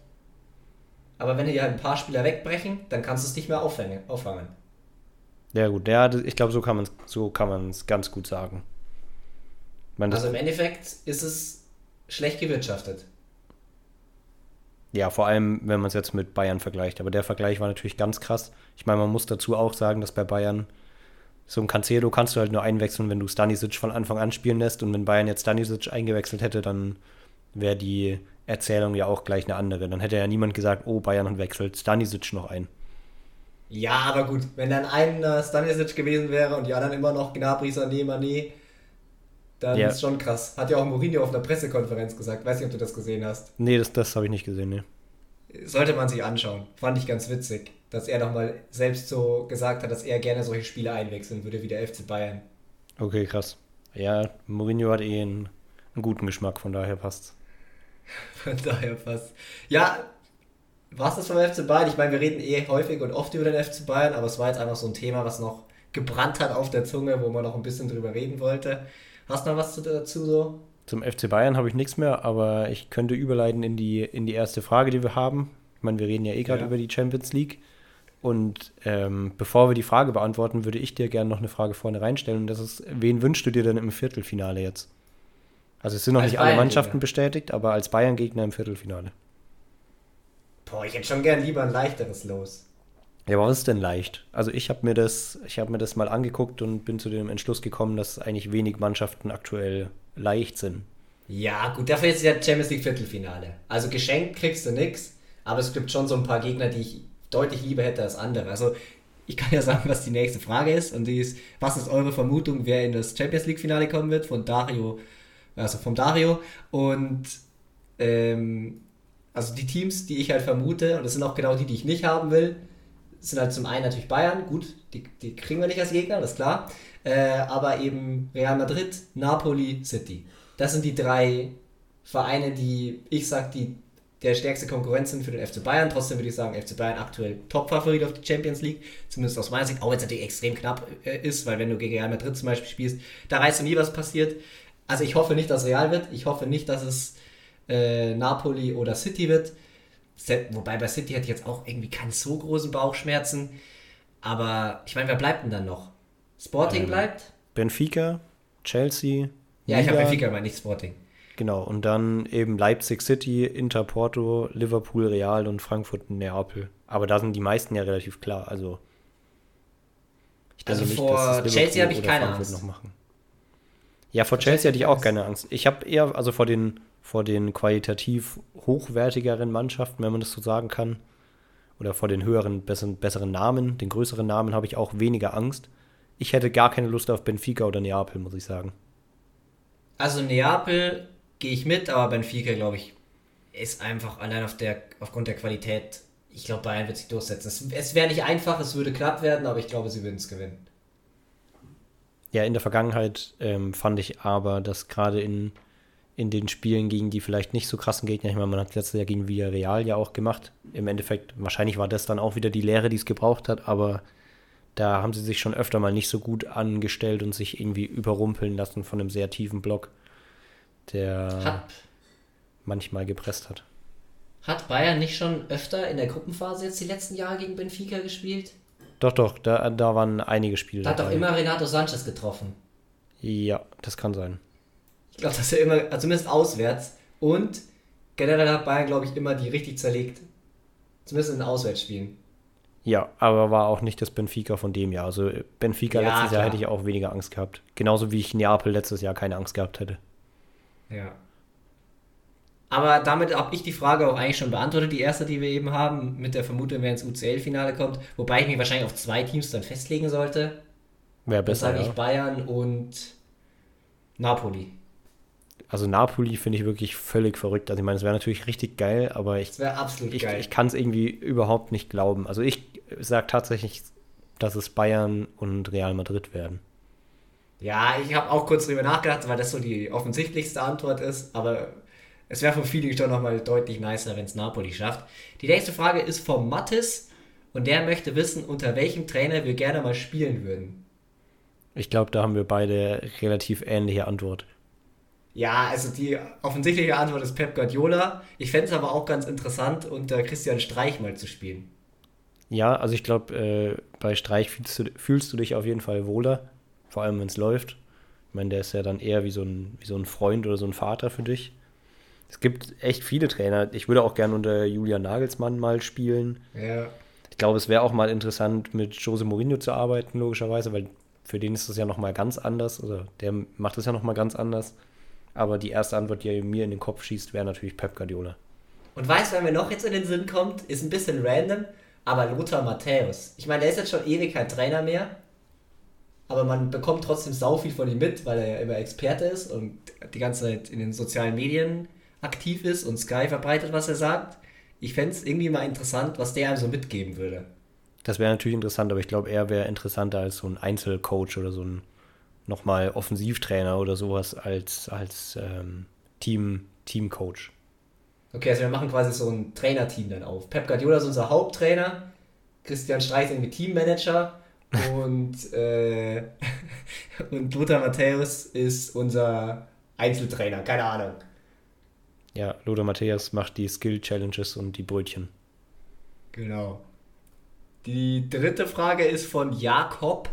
Aber wenn die halt ein paar Spieler wegbrechen, dann kannst du es nicht mehr auffangen. auffangen. Ja gut, ja, ich glaube, so kann man es so ganz gut sagen. Man, also im Endeffekt ist es schlecht gewirtschaftet. Ja, vor allem, wenn man es jetzt mit Bayern vergleicht. Aber der Vergleich war natürlich ganz krass. Ich meine, man muss dazu auch sagen, dass bei Bayern so ein Cancelo kannst du halt nur einwechseln, wenn du Stanisic von Anfang an spielen lässt. Und wenn Bayern jetzt Stanisic eingewechselt hätte, dann wäre die Erzählung ja auch gleich eine andere. Dann hätte ja niemand gesagt, oh, Bayern wechselt Stanisic noch ein. Ja, aber gut, wenn dann einer Stanisic gewesen wäre und die anderen immer noch Gnabry, Sané, Mané, dann ja. ist schon krass. Hat ja auch Mourinho auf einer Pressekonferenz gesagt. Weiß nicht, ob du das gesehen hast. Nee, das, das habe ich nicht gesehen, nee. Sollte man sich anschauen. Fand ich ganz witzig, dass er nochmal selbst so gesagt hat, dass er gerne solche Spiele einwechseln würde wie der FC Bayern. Okay, krass. Ja, Mourinho hat eh einen, einen guten Geschmack, von daher passt. Von daher passt. Ja, war es das vom FC Bayern? Ich meine, wir reden eh häufig und oft über den FC Bayern, aber es war jetzt einfach so ein Thema, was noch gebrannt hat auf der Zunge, wo man noch ein bisschen drüber reden wollte. Hast du noch was dazu so? Zum FC Bayern habe ich nichts mehr, aber ich könnte überleiten in die, in die erste Frage, die wir haben. Ich meine, wir reden ja eh gerade ja. über die Champions League. Und ähm, bevor wir die Frage beantworten, würde ich dir gerne noch eine Frage vorne reinstellen. Und das ist, wen wünschst du dir denn im Viertelfinale jetzt? Also es sind noch als nicht alle Mannschaften bestätigt, aber als Bayern-Gegner im Viertelfinale. Boah, ich hätte schon gern lieber ein leichteres Los. Ja, aber was ist denn leicht? Also ich habe mir das, ich habe mir das mal angeguckt und bin zu dem Entschluss gekommen, dass eigentlich wenig Mannschaften aktuell leicht sind. Ja, gut, dafür ist ja Champions League Viertelfinale. Also geschenkt kriegst du nichts, aber es gibt schon so ein paar Gegner, die ich deutlich lieber hätte als andere. Also ich kann ja sagen, was die nächste Frage ist und die ist, was ist eure Vermutung, wer in das Champions League Finale kommen wird von Dario, also vom Dario und ähm, also die Teams, die ich halt vermute, und das sind auch genau die, die ich nicht haben will, sind halt zum einen natürlich Bayern, gut, die, die kriegen wir nicht als Gegner, das ist klar, äh, aber eben Real Madrid, Napoli, City. Das sind die drei Vereine, die ich sag, die der stärkste Konkurrent sind für den FC Bayern. Trotzdem würde ich sagen, FC Bayern aktuell Top-Favorit auf die Champions League, zumindest aus meiner Sicht, auch wenn es natürlich extrem knapp äh, ist, weil wenn du gegen Real Madrid zum Beispiel spielst, da weißt du nie, was passiert. Also ich hoffe nicht, dass Real wird. Ich hoffe nicht, dass es äh, Napoli oder City wird. Wobei bei City hätte ich jetzt auch irgendwie keine so großen Bauchschmerzen. Aber ich meine, wer bleibt denn dann noch? Sporting ähm, bleibt? Benfica, Chelsea. Ja, ich habe Benfica gemeint, nicht Sporting. Genau, und dann eben Leipzig City, Inter Porto, Liverpool Real und Frankfurt Neapel. Aber da sind die meisten ja relativ klar. Also, ich also nicht, vor Chelsea habe ich keine Frankfurt Angst. Noch machen. Ja, vor Chelsea, Chelsea hatte ich auch keine Angst. Ich habe eher, also vor den vor den qualitativ hochwertigeren Mannschaften, wenn man das so sagen kann, oder vor den höheren, besseren, besseren Namen, den größeren Namen, habe ich auch weniger Angst. Ich hätte gar keine Lust auf Benfica oder Neapel, muss ich sagen. Also Neapel gehe ich mit, aber Benfica, glaube ich, ist einfach allein auf der, aufgrund der Qualität. Ich glaube, Bayern wird sich durchsetzen. Es, es wäre nicht einfach, es würde knapp werden, aber ich glaube, sie würden es gewinnen. Ja, in der Vergangenheit ähm, fand ich aber, dass gerade in in den Spielen gegen die vielleicht nicht so krassen Gegner. Ich meine, man hat letztes Jahr gegen Villarreal ja auch gemacht. Im Endeffekt, wahrscheinlich war das dann auch wieder die Lehre, die es gebraucht hat, aber da haben sie sich schon öfter mal nicht so gut angestellt und sich irgendwie überrumpeln lassen von einem sehr tiefen Block, der hat, manchmal gepresst hat. Hat Bayern nicht schon öfter in der Gruppenphase jetzt die letzten Jahre gegen Benfica gespielt? Doch, doch, da, da waren einige Spiele. Da hat doch immer Renato Sanchez getroffen. Ja, das kann sein. Ich glaube, dass er immer, also zumindest auswärts. Und generell hat Bayern, glaube ich, immer die richtig zerlegt. Zumindest in den Auswärtsspielen. Ja, aber war auch nicht das Benfica von dem Jahr. Also Benfica ja, letztes klar. Jahr hätte ich auch weniger Angst gehabt. Genauso wie ich Neapel letztes Jahr keine Angst gehabt hätte. Ja. Aber damit habe ich die Frage auch eigentlich schon beantwortet, die erste, die wir eben haben, mit der Vermutung, wer ins UCL-Finale kommt. Wobei ich mich wahrscheinlich auf zwei Teams dann festlegen sollte. Wer besser? Das sage ich Bayern und Napoli. also Napoli finde ich wirklich völlig verrückt. Also ich meine, es wäre natürlich richtig geil, aber ich, ich, ich kann es irgendwie überhaupt nicht glauben. Also ich sage tatsächlich, dass es Bayern und Real Madrid werden. Ja, ich habe auch kurz drüber nachgedacht, weil das so die offensichtlichste Antwort ist, aber es wäre vom Feeling schon nochmal deutlich nicer, wenn es Napoli schafft. Die nächste Frage ist vom Mattis und der möchte wissen, unter welchem Trainer wir gerne mal spielen würden. Ich glaube, da haben wir beide relativ ähnliche Antwort. Ja, also die offensichtliche Antwort ist Pep Guardiola. Ich fände es aber auch ganz interessant, unter Christian Streich mal zu spielen. Ja, also ich glaube, äh, bei Streich fühlst du, fühlst du dich auf jeden Fall wohler, vor allem wenn es läuft. Ich meine, der ist ja dann eher wie so, ein, wie so ein Freund oder so ein Vater für dich. Es gibt echt viele Trainer. Ich würde auch gerne unter Julian Nagelsmann mal spielen. Ja. Ich glaube, es wäre auch mal interessant, mit Jose Mourinho zu arbeiten, logischerweise, weil für den ist das ja nochmal ganz anders. Also der macht das ja nochmal ganz anders. Aber die erste Antwort, die mir in den Kopf schießt, wäre natürlich Pep Guardiola. Und weißt du, wer mir noch jetzt in den Sinn kommt? Ist ein bisschen random, aber Lothar Matthäus. Ich meine, der ist jetzt schon ewig kein Trainer mehr. Aber man bekommt trotzdem sau viel von ihm mit, weil er ja immer Experte ist und die ganze Zeit in den sozialen Medien aktiv ist und Sky verbreitet, was er sagt. Ich fände es irgendwie mal interessant, was der einem so mitgeben würde. Das wäre natürlich interessant, aber ich glaube, er wäre interessanter als so ein Einzelcoach oder so ein nochmal Offensivtrainer oder sowas als, als ähm, Team, Teamcoach. Okay, also wir machen quasi so ein Trainerteam dann auf. Pep Guardiola ist unser Haupttrainer, Christian Streich irgendwie Teammanager und, äh, und Lothar Matthäus ist unser Einzeltrainer, keine Ahnung. Ja, Lothar Matthäus macht die Skill Challenges und die Brötchen. Genau. Die dritte Frage ist von Jakob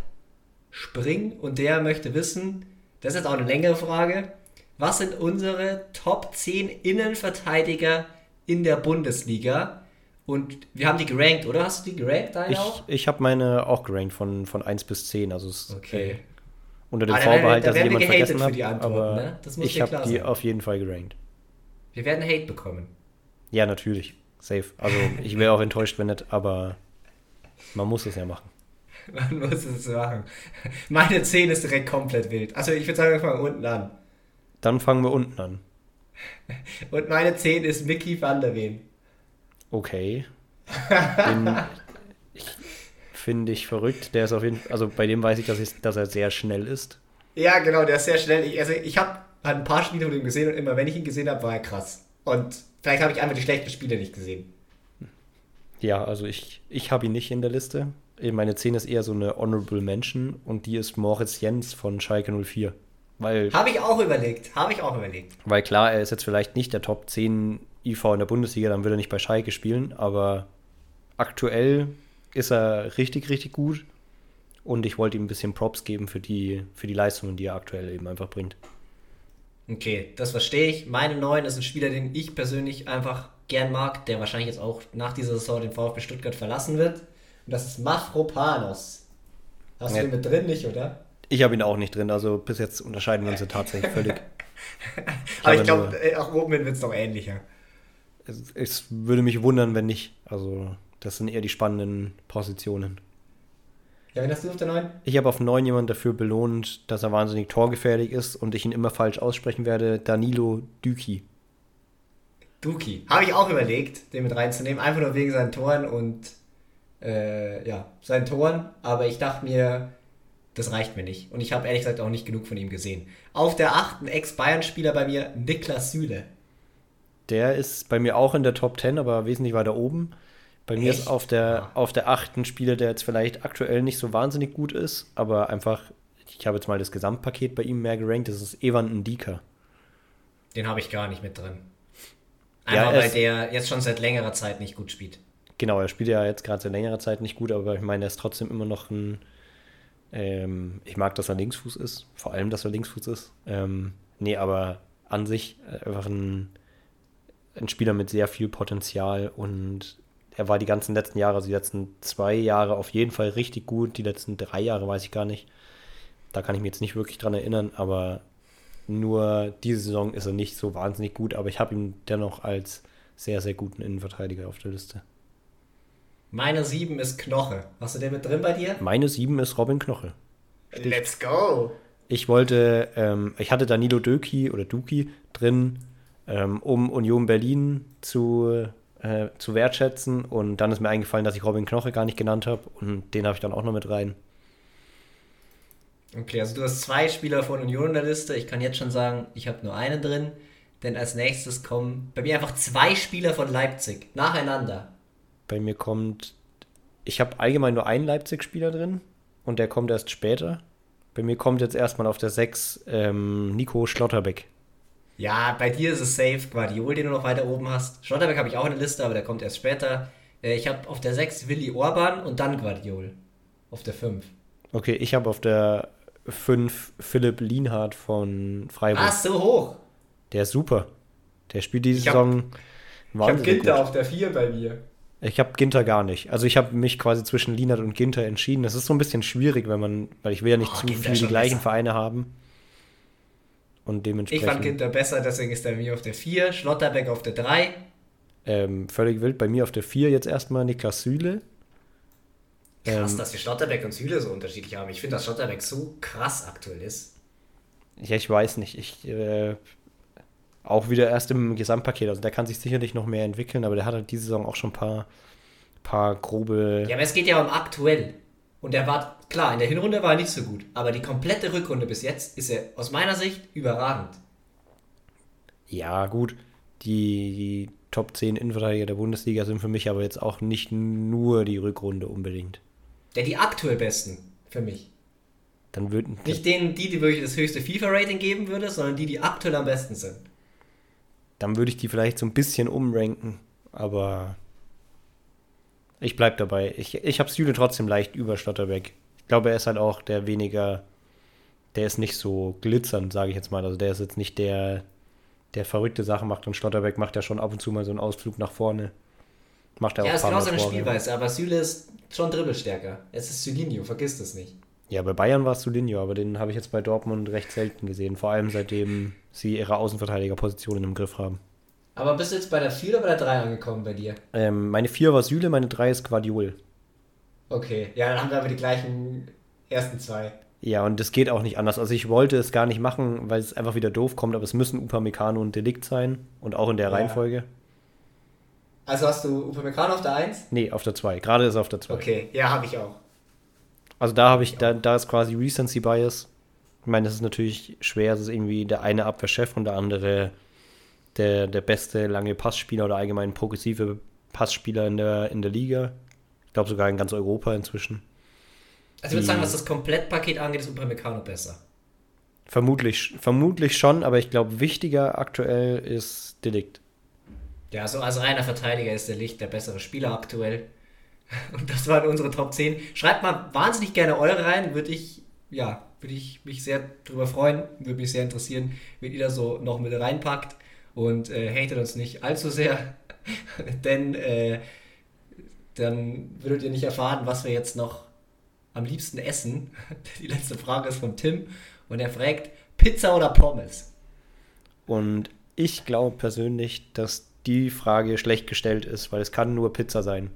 Spring und der möchte wissen, das ist jetzt auch eine längere Frage, was sind unsere Top 10 Innenverteidiger in der Bundesliga? Und wir haben die gerankt, oder? Hast du die gerankt, deine ich, auch? Ich habe meine auch gerankt von, von 1 bis 10. Also es, okay. Äh, unter dem ah, Vorbehalt, dass ich jemand vergessen habe. Aber ne? ich habe die auf jeden Fall gerankt. Wir werden Hate bekommen. Ja, natürlich. Safe. Also ich wäre auch enttäuscht, wenn nicht, aber man muss es ja machen. Man muss es machen. Meine 10 ist direkt komplett wild. Also ich würde sagen, wir fangen unten an. Dann fangen wir unten an. Und meine 10 ist Mickey van der Ven. Okay. Den finde ich verrückt. Der ist auf jeden Fall, also bei dem weiß ich, dass, ich, dass er sehr schnell ist. Ja, genau, der ist sehr schnell. Ich, also ich habe ein paar Spiele von ihm gesehen und immer wenn ich ihn gesehen habe, war er krass. Und vielleicht habe ich einfach die schlechten Spiele nicht gesehen. Ja, also ich, ich habe ihn nicht in der Liste. Meine 10 ist eher so eine Honorable Mention und die ist Moritz Jens von Schalke 04. Weil, habe ich auch überlegt, habe ich auch überlegt. Weil klar, er ist jetzt vielleicht nicht der Top 10 IV in der Bundesliga, dann würde er nicht bei Schalke spielen, aber aktuell ist er richtig, richtig gut und ich wollte ihm ein bisschen Props geben für die, für die Leistungen, die er aktuell eben einfach bringt. Okay, das verstehe ich. Meine 9 ist ein Spieler, den ich persönlich einfach gern mag, der wahrscheinlich jetzt auch nach dieser Saison den VfB Stuttgart verlassen wird. Und das ist Mafropanos. Hast ja. du den mit drin, nicht, oder? Ich habe ihn auch nicht drin, also bis jetzt unterscheiden wir uns ja tatsächlich völlig. Aber ich glaube, äh, auch oben wird es noch ähnlicher. Es, es, würde mich wundern, wenn nicht. Also, das sind eher die spannenden Positionen. Ja, wen hast du auf der 9? Ich habe auf 9 jemanden dafür belohnt, dass er wahnsinnig torgefährlich ist und ich ihn immer falsch aussprechen werde. Danilo Düki. Duki. Habe ich auch überlegt, den mit reinzunehmen, einfach nur wegen seinen Toren und äh, ja, seinen Toren. Aber ich dachte mir, das reicht mir nicht. Und ich habe ehrlich gesagt auch nicht genug von ihm gesehen. Auf der achten Ex-Bayern-Spieler bei mir, Niklas Süle. Der ist bei mir auch in der Top 10, aber wesentlich weiter oben. Bei mir Echt? ist auf der, ja. auf der achten Spieler, der jetzt vielleicht aktuell nicht so wahnsinnig gut ist, aber einfach, ich habe jetzt mal das Gesamtpaket bei ihm mehr gerankt, das ist Evan Ndika. Den habe ich gar nicht mit drin. Einfach ja, weil der jetzt schon seit längerer Zeit nicht gut spielt. Genau, er spielt ja jetzt gerade seit längerer Zeit nicht gut, aber ich meine, er ist trotzdem immer noch ein. Ähm, ich mag, dass er Linksfuß ist, vor allem, dass er Linksfuß ist. Ähm, nee, aber an sich einfach ein, ein Spieler mit sehr viel Potenzial und er war die ganzen letzten Jahre, also die letzten zwei Jahre auf jeden Fall richtig gut. Die letzten drei Jahre weiß ich gar nicht. Da kann ich mich jetzt nicht wirklich dran erinnern, aber nur diese Saison ist er nicht so wahnsinnig gut, aber ich habe ihn dennoch als sehr, sehr guten Innenverteidiger auf der Liste. Meine 7 ist Knoche. Hast du den mit drin bei dir? Meine 7 ist Robin Knoche. Stich. Let's go! Ich wollte, ähm, ich hatte Danilo Döki oder Duki drin, ähm, um Union Berlin zu, äh, zu wertschätzen. Und dann ist mir eingefallen, dass ich Robin Knoche gar nicht genannt habe. Und den habe ich dann auch noch mit rein. Okay, also du hast zwei Spieler von Union in der Liste. Ich kann jetzt schon sagen, ich habe nur einen drin. Denn als nächstes kommen bei mir einfach zwei Spieler von Leipzig nacheinander. Bei mir kommt, ich habe allgemein nur einen Leipzig-Spieler drin und der kommt erst später. Bei mir kommt jetzt erstmal auf der 6 ähm, Nico Schlotterbeck. Ja, bei dir ist es safe Guardiol, den du noch weiter oben hast. Schlotterbeck habe ich auch in der Liste, aber der kommt erst später. Äh, ich habe auf der 6 Willi Orban und dann Guardiol. Auf der 5. Okay, ich habe auf der 5 Philipp Lienhardt von Freiburg. Ah, so hoch. Der ist super. Der spielt diese Ich hab- Saison Ich habe Ginter gut. auf der 4 bei mir. Ich habe Ginter gar nicht. Also ich habe mich quasi zwischen Lienhardt und Ginter entschieden. Das ist so ein bisschen schwierig, wenn man, weil ich will ja nicht Oh, zu Ginter viel ist die gleichen besser. Vereine haben. Und Ich dementsprechend fand Ginter besser, deswegen ist er bei mir auf der 4, Schlotterbeck auf der 3. ähm, völlig wild. Bei mir auf der 4 jetzt erstmal Niklas Süle. Krass, Ähm, dass wir Schlotterbeck und Süle so unterschiedlich haben. Ich finde, dass Schlotterbeck so krass aktuell ist. Ja, ich weiß nicht. Ich äh, auch wieder erst im Gesamtpaket. Also der kann sich sicherlich noch mehr entwickeln, aber der hat halt diese Saison auch schon ein paar, paar grobe. Ja, aber es geht ja um aktuell. Und er war, klar, in der Hinrunde war er nicht so gut. Aber die komplette Rückrunde bis jetzt ist er aus meiner Sicht überragend. Ja, gut. Die, die Top 10 Innenverteidiger der Bundesliga sind für mich aber jetzt auch nicht nur die Rückrunde unbedingt. Der die aktuell besten für mich. Dann würden. Nicht denen, die, die wirklich das höchste FIFA-Rating geben würde, sondern die, die aktuell am besten sind. Dann würde ich die vielleicht so ein bisschen umranken, aber ich bleib dabei. Ich, ich habe Süle trotzdem leicht über Schlotterbeck. Ich glaube, er ist halt auch der weniger, der ist nicht so glitzernd, sage ich jetzt mal. Also der ist jetzt nicht der, der verrückte Sachen macht und Schlotterbeck macht ja schon ab und zu mal so einen Ausflug nach vorne. Macht er Ja, auch ist genau seine Tore. Spielweise, aber Süle ist schon dribbelstärker. Es ist Sylinho, vergiss das nicht. Ja, bei Bayern war es Solinho, aber den habe ich jetzt bei Dortmund recht selten gesehen. Vor allem seitdem sie ihre Außenverteidigerpositionen im Griff haben. Aber bist du jetzt bei der 4 oder bei der 3 angekommen bei dir? Ähm, meine 4 war Süle, meine 3 ist Guardiol. Okay, ja, dann haben wir aber die gleichen ersten zwei. Ja, und das geht auch nicht anders. Also ich wollte es gar nicht machen, weil es einfach wieder doof kommt, aber es müssen Upamecano und Delikt sein. Und auch in der Ja. Reihenfolge. Also hast du Upamecano auf der 1? Nee, auf der 2. Gerade ist er auf der 2. Okay, ja, habe ich auch. Also da habe ich, da, da ist quasi Recency Bias. Ich meine, das ist natürlich schwer. Es ist irgendwie der eine Abwehrchef und der andere der, der beste lange Passspieler oder allgemein progressive Passspieler in der, in der Liga. Ich glaube sogar in ganz Europa inzwischen. Also ich würde sagen, was das Komplettpaket angeht, ist Upamecano besser. Vermutlich, vermutlich schon, aber ich glaube, wichtiger aktuell ist Delikt. Ja, so als reiner Verteidiger ist der Licht der bessere Spieler aktuell. Und das waren unsere Top 10. Schreibt mal wahnsinnig gerne eure rein, würde ich, ja, würde ich mich sehr drüber freuen, würde mich sehr interessieren, wenn ihr da so noch mit reinpackt und äh, hatet uns nicht allzu sehr, denn äh, dann würdet ihr nicht erfahren, was wir jetzt noch am liebsten essen. Die letzte Frage ist von Tim und er fragt, Pizza oder Pommes? Und ich glaube persönlich, dass die Frage schlecht gestellt ist, weil es kann nur Pizza sein.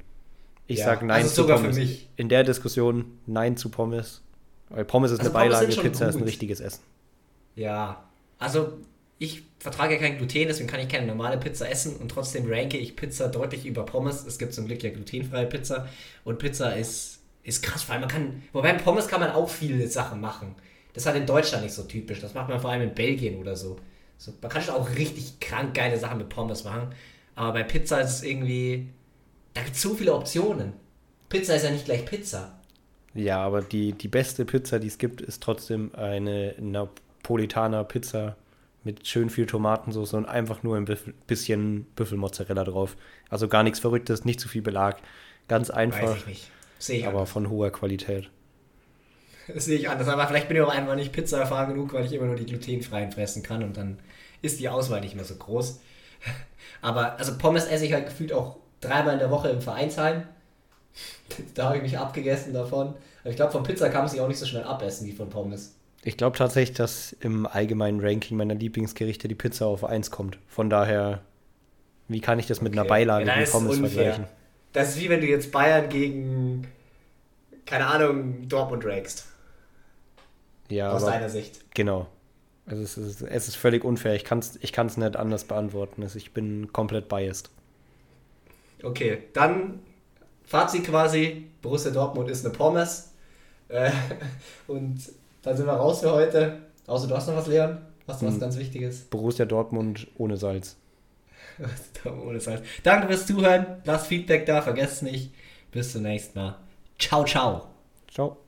Ich Ja, sage nein also zu sogar für Pommes. mich. In der Diskussion nein zu Pommes. Weil Pommes ist Also eine Pommes Beilage, Pizza ist ein gut. richtiges Essen. Ja, also ich vertrage ja kein Gluten, deswegen kann ich keine normale Pizza essen und trotzdem ranke ich Pizza deutlich über Pommes. Es gibt zum Glück ja glutenfreie Pizza und Pizza ist, ist krass, weil man kann, wobei Pommes kann man auch viele Sachen machen. Das ist halt in Deutschland nicht so typisch, das macht man vor allem in Belgien oder so. so man kann schon auch richtig krank geile Sachen mit Pommes machen, aber bei Pizza ist es irgendwie, da gibt es so viele Optionen. Pizza ist ja nicht gleich Pizza. Ja, aber die, die beste Pizza, die es gibt, ist trotzdem eine Napolitaner Pizza mit schön viel Tomatensauce und einfach nur ein bisschen Büffelmozzarella drauf. Also gar nichts Verrücktes, nicht zu viel Belag. Ganz Weiß einfach, ich nicht. Sehe ich aber von hoher Qualität. Das sehe ich anders, aber vielleicht bin ich auch einfach nicht Pizza erfahren genug, weil ich immer nur die glutenfreien fressen kann und dann ist die Auswahl nicht mehr so groß. Aber also Pommes esse ich halt gefühlt auch dreimal in der Woche im Vereinsheim. Da habe ich mich abgegessen davon. Aber ich glaube, von Pizza kann man sich auch nicht so schnell abessen wie von Pommes. Ich glaube tatsächlich, dass im allgemeinen Ranking meiner Lieblingsgerichte die Pizza auf 1 kommt. Von daher, wie kann ich das mit einer Okay. Beilage Ja, wie Pommes vergleichen? Das ist wie wenn du jetzt Bayern gegen, keine Ahnung, Dortmund ragst. Ja, aus aber- deiner Sicht. Genau. Also es ist, es ist völlig unfair. Ich kann es ich kann's nicht anders beantworten. Also ich bin komplett biased. Okay, dann Fazit quasi, Borussia Dortmund ist eine Pommes. Äh, und dann sind wir raus für heute. Außer du hast noch was, Leon? Hast du was Hm. ganz Wichtiges? Borussia Dortmund ohne Salz. Ohne Salz. Danke fürs Zuhören. Lasst Feedback da, vergesst nicht. Bis zum nächsten Mal. Ciao, ciao. Ciao.